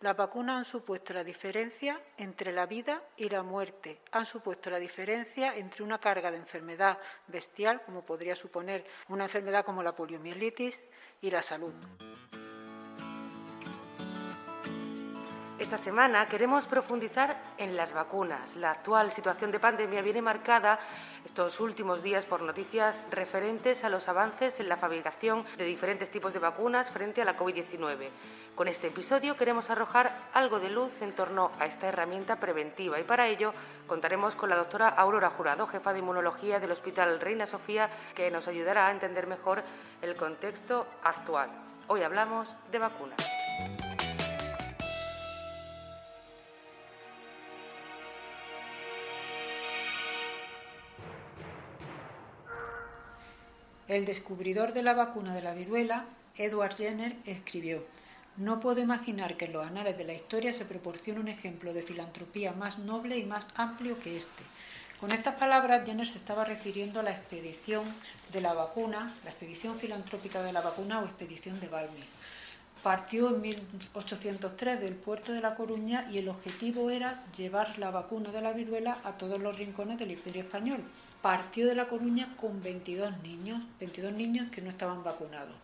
Las vacunas han supuesto la diferencia entre la vida y la muerte, han supuesto la diferencia entre una carga de enfermedad bestial, como podría suponer una enfermedad como la poliomielitis, y la salud. Esta semana queremos profundizar en las vacunas. La actual situación de pandemia viene marcada estos últimos días por noticias referentes a los avances en la fabricación de diferentes tipos de vacunas frente a la COVID-19. Con este episodio queremos arrojar algo de luz en torno a esta herramienta preventiva y para ello contaremos con la doctora Aurora Jurado, jefa de inmunología del Hospital Reina Sofía, que nos ayudará a entender mejor el contexto actual. Hoy hablamos de vacunas. El descubridor de la vacuna de la viruela, Edward Jenner, escribió, No puedo imaginar que en los anales de la historia se proporcione un ejemplo de filantropía más noble y más amplio que este. Con estas palabras, Jenner se estaba refiriendo a la expedición de la vacuna, la expedición filantrópica de la vacuna o expedición de Balmy. Partió en 1803 del puerto de La Coruña y el objetivo era llevar la vacuna de la viruela a todos los rincones del Imperio Español. Partió de La Coruña con 22 niños, 22 niños que no estaban vacunados.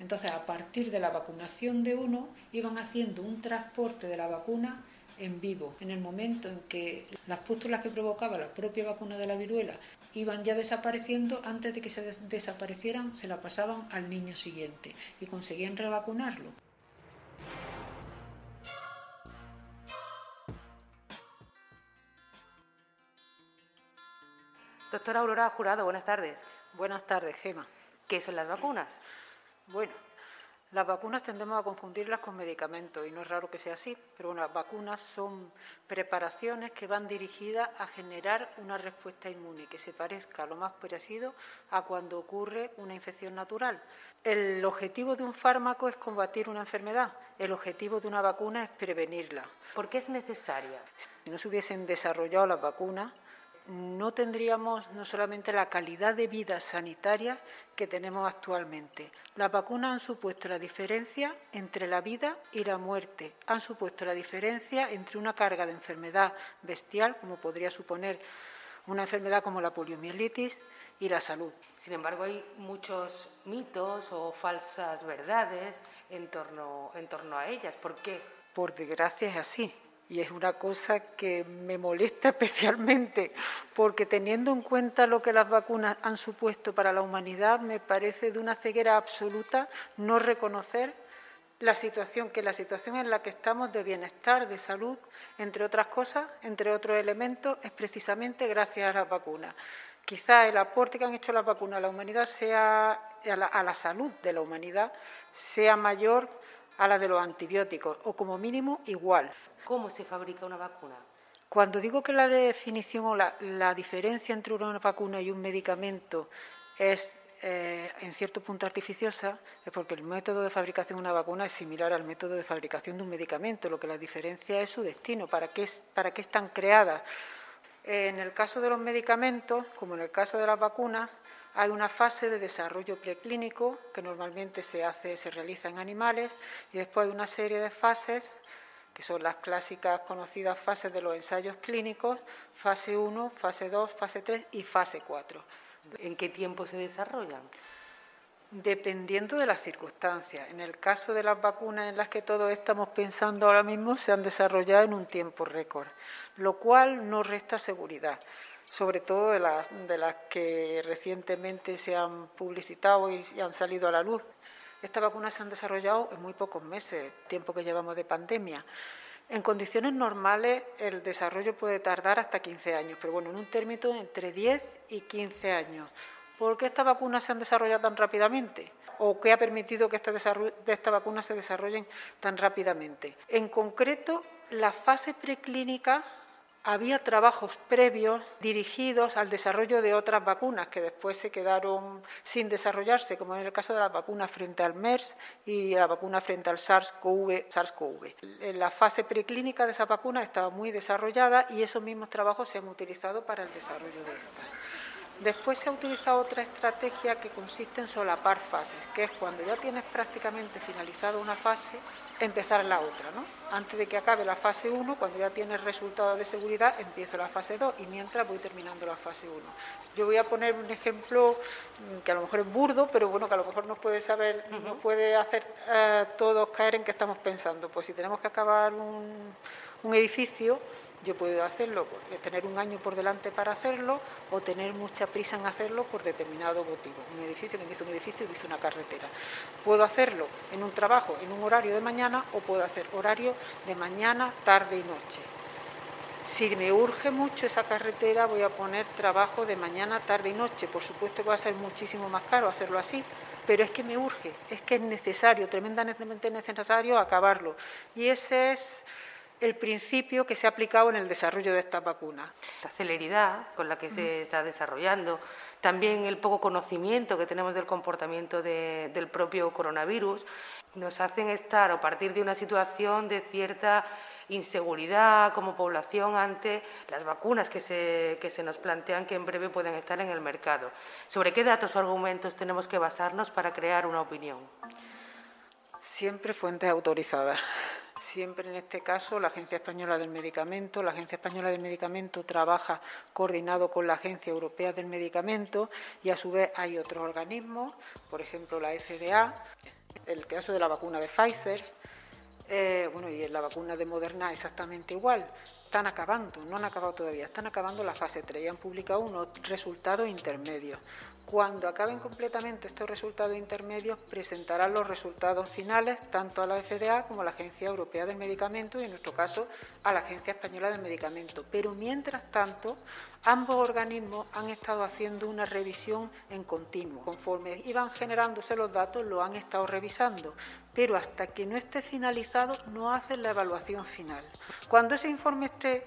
Entonces, a partir de la vacunación de uno, iban haciendo un transporte de la vacuna en vivo. En el momento en que las pústulas que provocaba la propia vacuna de la viruela iban ya desapareciendo, antes de que se desaparecieran, se la pasaban al niño siguiente y conseguían revacunarlo. Doctora Aurora Jurado, buenas tardes. Buenas tardes, Gema. ¿Qué son las vacunas? Bueno, las vacunas tendemos a confundirlas con medicamentos y no es raro que sea así, pero bueno, las vacunas son preparaciones que van dirigidas a generar una respuesta inmune que se parezca lo más parecido a cuando ocurre una infección natural. El objetivo de un fármaco es combatir una enfermedad, el objetivo de una vacuna es prevenirla. ¿Por qué es necesaria? Si no se hubiesen desarrollado las vacunas, no tendríamos no solamente la calidad de vida sanitaria que tenemos actualmente. Las vacunas han supuesto la diferencia entre la vida y la muerte, han supuesto la diferencia entre una carga de enfermedad bestial, como podría suponer una enfermedad como la poliomielitis, y la salud. Sin embargo, hay muchos mitos o falsas verdades en torno, en torno a ellas. ¿Por qué? Por desgracia es así y es una cosa que me molesta especialmente, porque teniendo en cuenta lo que las vacunas han supuesto para la humanidad, me parece de una ceguera absoluta no reconocer la situación, que la situación en la que estamos de bienestar, de salud, entre otras cosas, entre otros elementos, es precisamente gracias a las vacunas. Quizá el aporte que han hecho las vacunas a la humanidad sea, a la, a la salud de la humanidad, sea mayor a la de los antibióticos, o como mínimo igual. ¿Cómo se fabrica una vacuna? Cuando digo que la definición o la, diferencia entre una vacuna y un medicamento es eh, en cierto punto artificiosa, es porque el método de fabricación de una vacuna es similar al método de fabricación de un medicamento. Lo que la diferencia es su destino, para qué, para qué están creadas. En el caso de los medicamentos, como en el caso de las vacunas, hay una fase de desarrollo preclínico que normalmente se hace, se realiza en animales, y después hay una serie de fases que son las clásicas conocidas fases de los ensayos clínicos, fase 1, fase 2, fase 3 y fase 4. ¿En qué tiempo se desarrollan? Dependiendo de las circunstancias. En el caso de las vacunas en las que todos estamos pensando ahora mismo, se han desarrollado en un tiempo récord, lo cual no resta seguridad, sobre todo de las, de las que recientemente se han publicitado y han salido a la luz. Estas vacunas se han desarrollado en muy pocos meses, tiempo que llevamos de pandemia. En condiciones normales el desarrollo puede tardar hasta 15 años, pero bueno, en un término entre 10 y 15 años. ¿Por qué estas vacunas se han desarrollado tan rápidamente? ¿O qué ha permitido que estas esta vacunas se desarrollen tan rápidamente? En concreto, la fase preclínica había trabajos previos dirigidos al desarrollo de otras vacunas que después se quedaron sin desarrollarse, como en el caso de las vacunas frente al MERS y la vacuna frente al SARS-CoV. SARS la fase preclínica de esa vacuna estaba muy desarrollada y esos mismos trabajos se han utilizado para el desarrollo de estas. Después se ha utilizado otra estrategia que consiste en solapar fases, que es cuando ya tienes prácticamente finalizada una fase, empezar la otra. ¿no? Antes de que acabe la fase 1, cuando ya tienes resultados de seguridad, empiezo la fase 2 y mientras voy terminando la fase 1. Yo voy a poner un ejemplo mm, que a lo mejor es burdo, pero bueno, que a lo mejor nos puede saber, nos puede hacer eh, todos caer en qué estamos pensando. Pues si tenemos que acabar un, un edificio, yo puedo hacerlo, pues, tener un año por delante para hacerlo o tener mucha prisa en hacerlo por determinado motivo. Un edificio, que dice un edificio, dice una carretera. Puedo hacerlo en un trabajo, en un horario de mañana o puedo hacer horario de mañana, tarde y noche. Si me urge mucho esa carretera, voy a poner trabajo de mañana, tarde y noche. Por supuesto que va a ser muchísimo más caro hacerlo así, pero es que me urge, es que es necesario, tremendamente necesario acabarlo. Y ese es el principio que se ha aplicado en el desarrollo de estas vacunas. La celeridad con la que se está desarrollando, también el poco conocimiento que tenemos del comportamiento del propio coronavirus, nos hacen estar o partir de una situación de cierta inseguridad como población ante las vacunas que se, que se nos plantean que en breve pueden estar en el mercado. ¿Sobre qué datos o argumentos tenemos que basarnos para crear una opinión? Siempre fuentes autorizadas. Siempre en este caso la Agencia Española del Medicamento. La Agencia Española del Medicamento trabaja coordinado con la Agencia Europea del Medicamento y a su vez hay otros organismos, por ejemplo la FDA, el caso de la vacuna de Pfizer, eh, bueno, y la vacuna de Moderna exactamente igual. Están acabando, no han acabado todavía, están acabando la fase 3 y han publicado unos resultados intermedios. Cuando acaben completamente estos resultados intermedios, presentarán los resultados finales tanto a la FDA como a la Agencia Europea del Medicamento y, en nuestro caso, a la Agencia Española del Medicamento. Pero, mientras tanto, ambos organismos han estado haciendo una revisión en continuo. Conforme iban generándose los datos, lo han estado revisando, pero hasta que no esté finalizado, no hacen la evaluación final. Cuando ese informe esté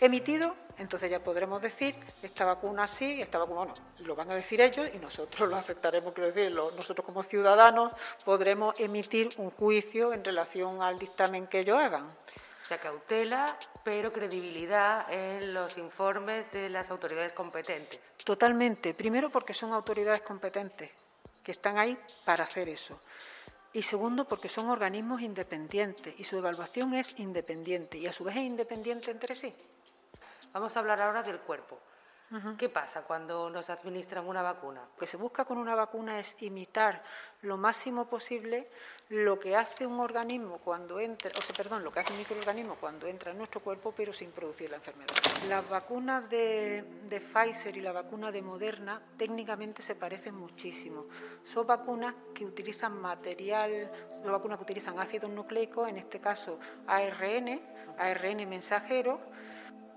emitido, entonces ya podremos decir esta vacuna sí, esta vacuna no. Lo van a decir ellos y nosotros lo aceptaremos, quiero decir, nosotros como ciudadanos podremos emitir un juicio en relación al dictamen que ellos hagan. O sea, cautela, pero credibilidad en los informes de las autoridades competentes. Totalmente. Primero porque son autoridades competentes, que están ahí para hacer eso. Y segundo, porque son organismos independientes y su evaluación es independiente y a su vez es independiente entre sí. Vamos a hablar ahora del cuerpo. ¿Qué pasa cuando nos administran una vacuna? Lo que se busca con una vacuna es imitar lo máximo posible lo que hace un organismo cuando entra, o sea, perdón, lo que hace un microorganismo cuando entra en nuestro cuerpo, pero sin producir la enfermedad. Las vacunas de, de Pfizer y la vacuna de Moderna técnicamente se parecen muchísimo. Son vacunas que utilizan material, son vacunas que utilizan ácidos nucleicos, en este caso ARN, ARN mensajero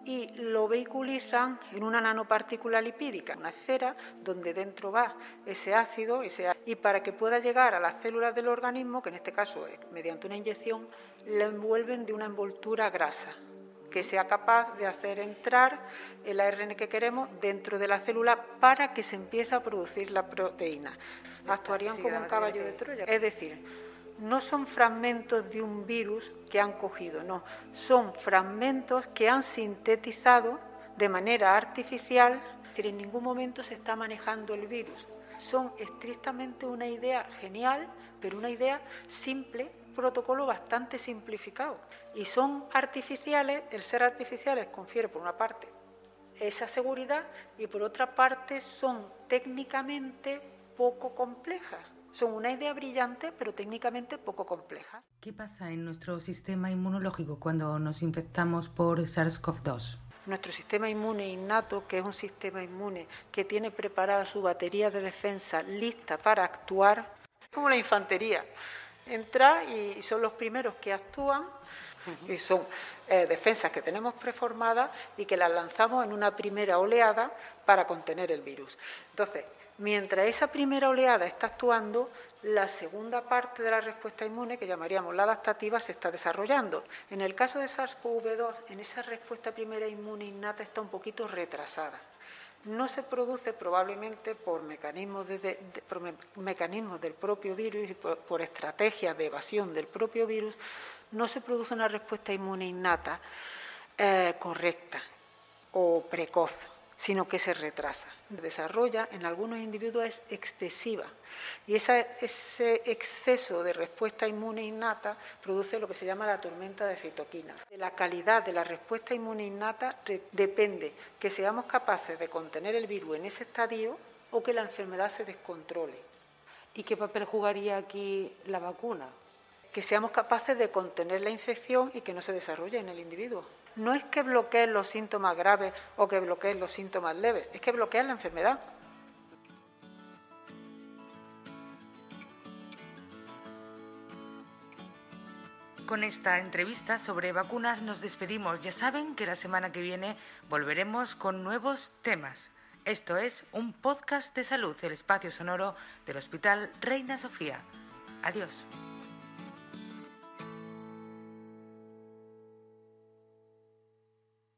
y lo vehiculizan en una nanopartícula lipídica, una esfera donde dentro va ese ácido, ese y para que pueda llegar a las células del organismo, que en este caso es mediante una inyección, lo envuelven de una envoltura grasa que sea capaz de hacer entrar el ARN que queremos dentro de la célula para que se empiece a producir la proteína. Actuarían como un caballo de Troya. Es decir, no son fragmentos de un virus que han cogido, no, son fragmentos que han sintetizado de manera artificial, que en ningún momento se está manejando el virus. Son estrictamente una idea genial, pero una idea simple, protocolo bastante simplificado. Y son artificiales, el ser artificiales confiere por una parte esa seguridad y por otra parte son técnicamente poco complejas. Son una idea brillante, pero técnicamente poco compleja. ¿Qué pasa en nuestro sistema inmunológico cuando nos infectamos por SARS-CoV-2? Nuestro sistema inmune innato, que es un sistema inmune que tiene preparada su batería de defensa lista para actuar, como la infantería. Entra y son los primeros que actúan y son eh, defensas que tenemos preformadas y que las lanzamos en una primera oleada para contener el virus. Entonces, Mientras esa primera oleada está actuando, la segunda parte de la respuesta inmune, que llamaríamos la adaptativa, se está desarrollando. En el caso de SARS-CoV-2, en esa respuesta primera inmune innata está un poquito retrasada. No se produce probablemente por mecanismos, del propio virus y por, estrategias de evasión del propio virus, no se produce una respuesta inmune innata eh, correcta o precoz sino que se retrasa. Desarrolla en algunos individuos es excesiva y ese exceso de respuesta inmune innata produce lo que se llama la tormenta de citoquina. De la calidad de la respuesta inmune innata depende que seamos capaces de contener el virus en ese estadio o que la enfermedad se descontrole. ¿Y qué papel jugaría aquí la vacuna? Que seamos capaces de contener la infección y que no se desarrolle en el individuo no es que bloqueen los síntomas graves o que bloqueen los síntomas leves, es que bloquean la enfermedad. Con esta entrevista sobre vacunas nos despedimos. Ya saben que la semana que viene volveremos con nuevos temas. Esto es un podcast de salud, el espacio sonoro del Hospital Reina Sofía. Adiós.